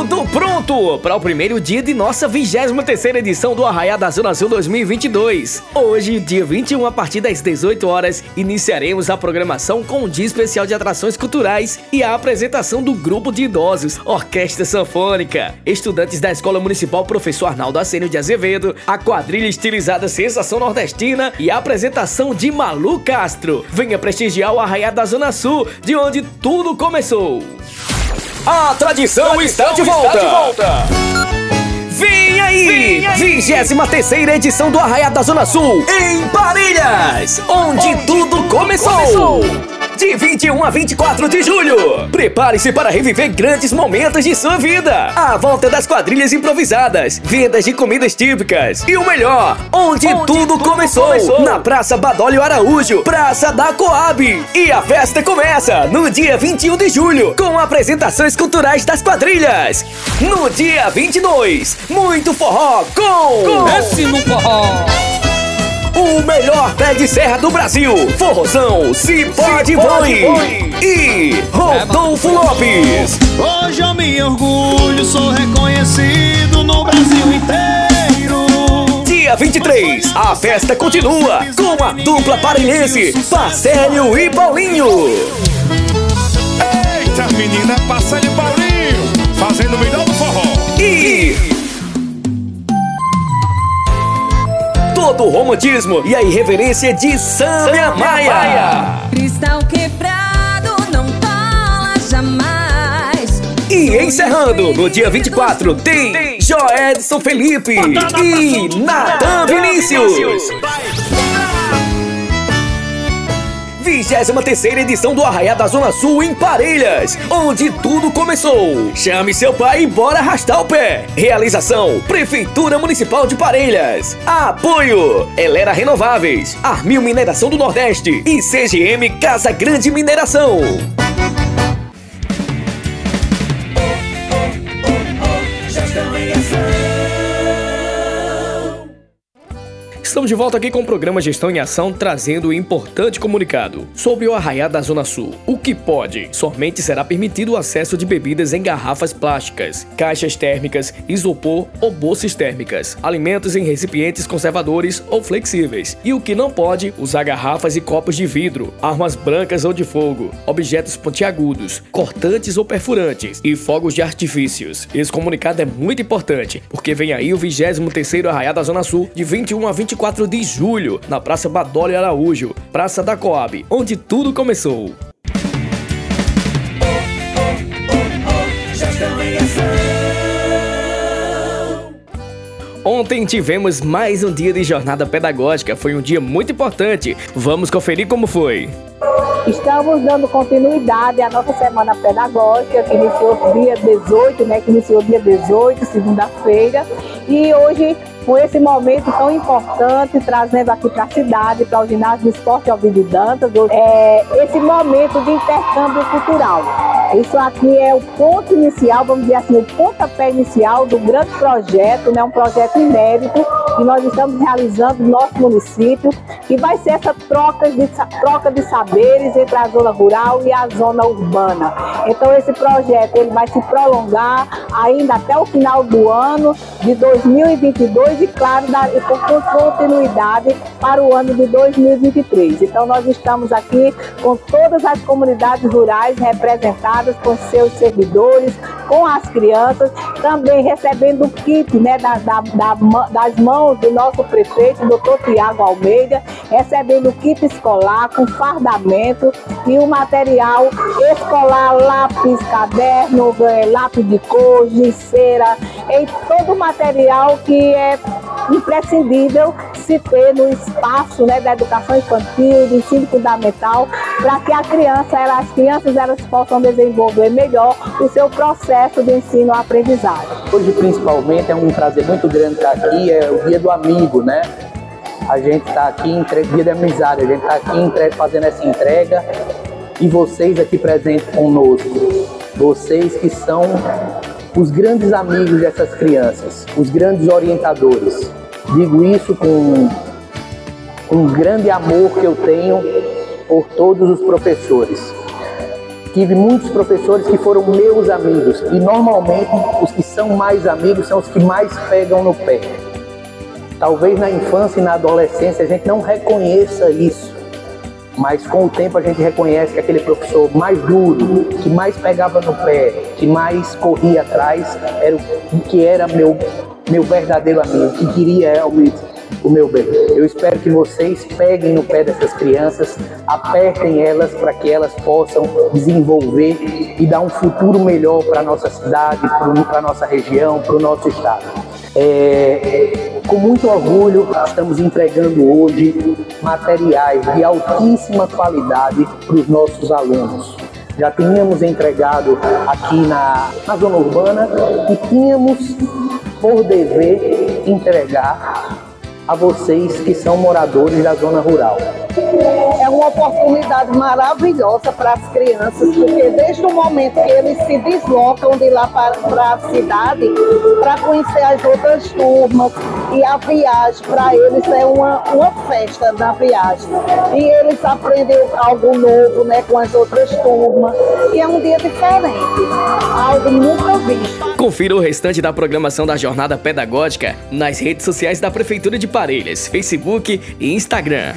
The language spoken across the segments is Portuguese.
Tudo pronto para o primeiro dia de nossa 23ª edição do Arraiá da Zona Sul 2022. Hoje, dia 21, a partir das 18 horas, iniciaremos a programação com um dia especial de atrações culturais e a apresentação do grupo de idosos, Orquestra Sanfônica, estudantes da Escola Municipal Professor Arnaldo Acênio de Azevedo, a quadrilha estilizada Sensação Nordestina e a apresentação de Malu Castro. Venha prestigiar o Arraiá da Zona Sul, de onde tudo começou. A tradição, está, de volta. Vem aí! 23 edição do Arraiá da Zona Sul, em Parelhas, onde, tudo, começou. De 21 a 24 de julho. Prepare-se para reviver grandes momentos de sua vida. A volta das quadrilhas improvisadas, vendas de comidas típicas. E o melhor, onde, tudo, começou, Na Praça Badólio Araújo, Praça da Coab. E a festa começa no dia 21 de julho, com apresentações culturais das quadrilhas. No dia 22, muito forró com... Esse no forró. O melhor pé de serra do Brasil, Forrozão, Se Pode Boi e Rodolfo Lopes. Hoje eu me orgulho, sou reconhecido no Brasil inteiro. Dia 23, a festa continua com a dupla parelhense, Parcélio e Paulinho. Eita, menina, passa de Paulinho, fazendo o melhor do forró. Todo o romantismo e a irreverência de Sâmia Maia. Cristal quebrado não cola jamais. E encerrando, no dia 24, tem Joedson Felipe e Natan Vinícius. 23 edição do Arraiá da Zona Sul em Parelhas, onde tudo começou. Chame seu pai e bora arrastar o pé. Realização: Prefeitura Municipal de Parelhas. Apoio: Elera Renováveis, Armil Mineração do Nordeste e CGM Casa Grande Mineração. Estamos de volta aqui com o programa Gestão em Ação, trazendo o importante comunicado sobre o Arraiá da Zona Sul. O que pode? Somente será permitido o acesso de bebidas em garrafas plásticas, caixas térmicas, isopor ou bolsas térmicas, alimentos em recipientes conservadores ou flexíveis. E o que não pode? Usar garrafas e copos de vidro, armas brancas ou de fogo, objetos pontiagudos, cortantes ou perfurantes e fogos de artifícios. Esse comunicado é muito importante, porque vem aí o 23º Arraiá da Zona Sul, de 21 a 24 de julho, na Praça Badólio Araújo, Praça da Coab, onde tudo começou. Ontem tivemos mais um dia de jornada pedagógica, foi um dia muito importante. Vamos conferir como foi. Estamos dando continuidade à nossa semana pedagógica, que iniciou dia 18, né? Que iniciou dia 18, segunda-feira. E hoje, com esse momento tão importante, trazendo aqui para a cidade, para o ginásio de esporte Alvido Dantas, é, esse momento de intercâmbio cultural. Isso aqui é o ponto inicial, vamos dizer assim, o pontapé inicial do grande projeto, né? Um projeto inédito que nós estamos realizando no nosso município, que vai ser essa troca de, troca de saberes entre a zona rural e a zona urbana. Então esse projeto ele vai se prolongar ainda até o final do ano de 2022 e claro, dar, continuidade para o ano de 2023. Então nós estamos aqui com todas as comunidades rurais representadas, com seus servidores, com as crianças, também recebendo o kit né, da, da, da, das mãos do nosso prefeito, doutor Tiago Almeida, recebendo o kit escolar com fardamento e o material escolar, lápis, caderno, eh, lápis de cor, cera, em todo o material que é imprescindível se ter no espaço né, da educação infantil, do ensino fundamental, para que a criança, ela, as crianças elas possam desenvolver melhor o seu processo de ensino-aprendizagem. Hoje, principalmente, é um prazer muito grande estar aqui, é o Dia do Amigo, né? A gente está aqui, entre... Dia da Amizade, a gente está aqui entre... fazendo essa entrega e vocês aqui presentes conosco, vocês que são os grandes amigos dessas crianças, os grandes orientadores. Digo isso com um grande amor que eu tenho por todos os professores. Tive muitos professores que foram meus amigos e normalmente os que são mais amigos são os que mais pegam no pé. Talvez na infância e na adolescência a gente não reconheça isso, mas com o tempo a gente reconhece que aquele professor mais duro, que mais pegava no pé, que mais corria atrás, era o que era meu, meu verdadeiro amigo, que queria realmente o meu bem. Eu espero que vocês peguem no pé dessas crianças, apertem elas para que elas possam desenvolver e dar um futuro melhor para a nossa cidade, para a nossa região, para o nosso estado. É, com muito orgulho, estamos entregando hoje materiais de altíssima qualidade para os nossos alunos. Já tínhamos entregado aqui na, na zona urbana e tínhamos por dever entregar a vocês que são moradores da zona rural. É uma oportunidade maravilhosa para as crianças, porque desde o momento que eles se deslocam de lá para, a cidade, para conhecer as outras turmas, e a viagem para eles é uma, uma festa na viagem. E eles aprendem algo novo né, com as outras turmas, e é um dia diferente, algo nunca visto. Confira o restante da programação da Jornada Pedagógica nas redes sociais da Prefeitura de Parelhas, Facebook e Instagram.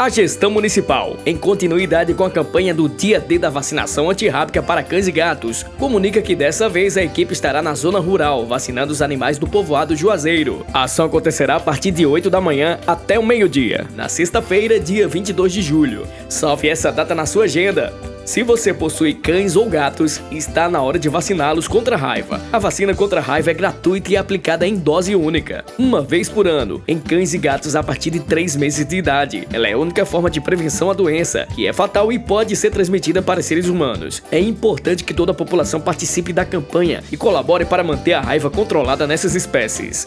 A gestão municipal, em continuidade com a campanha do Dia D da vacinação antirrábica para cães e gatos, comunica que dessa vez a equipe estará na zona rural, vacinando os animais do povoado Juazeiro. A ação acontecerá a partir de 8 da manhã até o meio-dia, na sexta-feira, dia 22 de julho. Salve essa data na sua agenda. Se você possui cães ou gatos, está na hora de vaciná-los contra a raiva. A vacina contra a raiva é gratuita e aplicada em dose única, uma vez por ano, em cães e gatos a partir de 3 meses de idade. Ela é a única forma de prevenção à doença, que é fatal e pode ser transmitida para seres humanos. É importante que toda a população participe da campanha e colabore para manter a raiva controlada nessas espécies.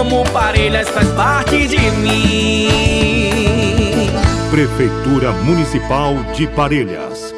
amo Parelhas, faz parte de mim. Prefeitura Municipal de Parelhas.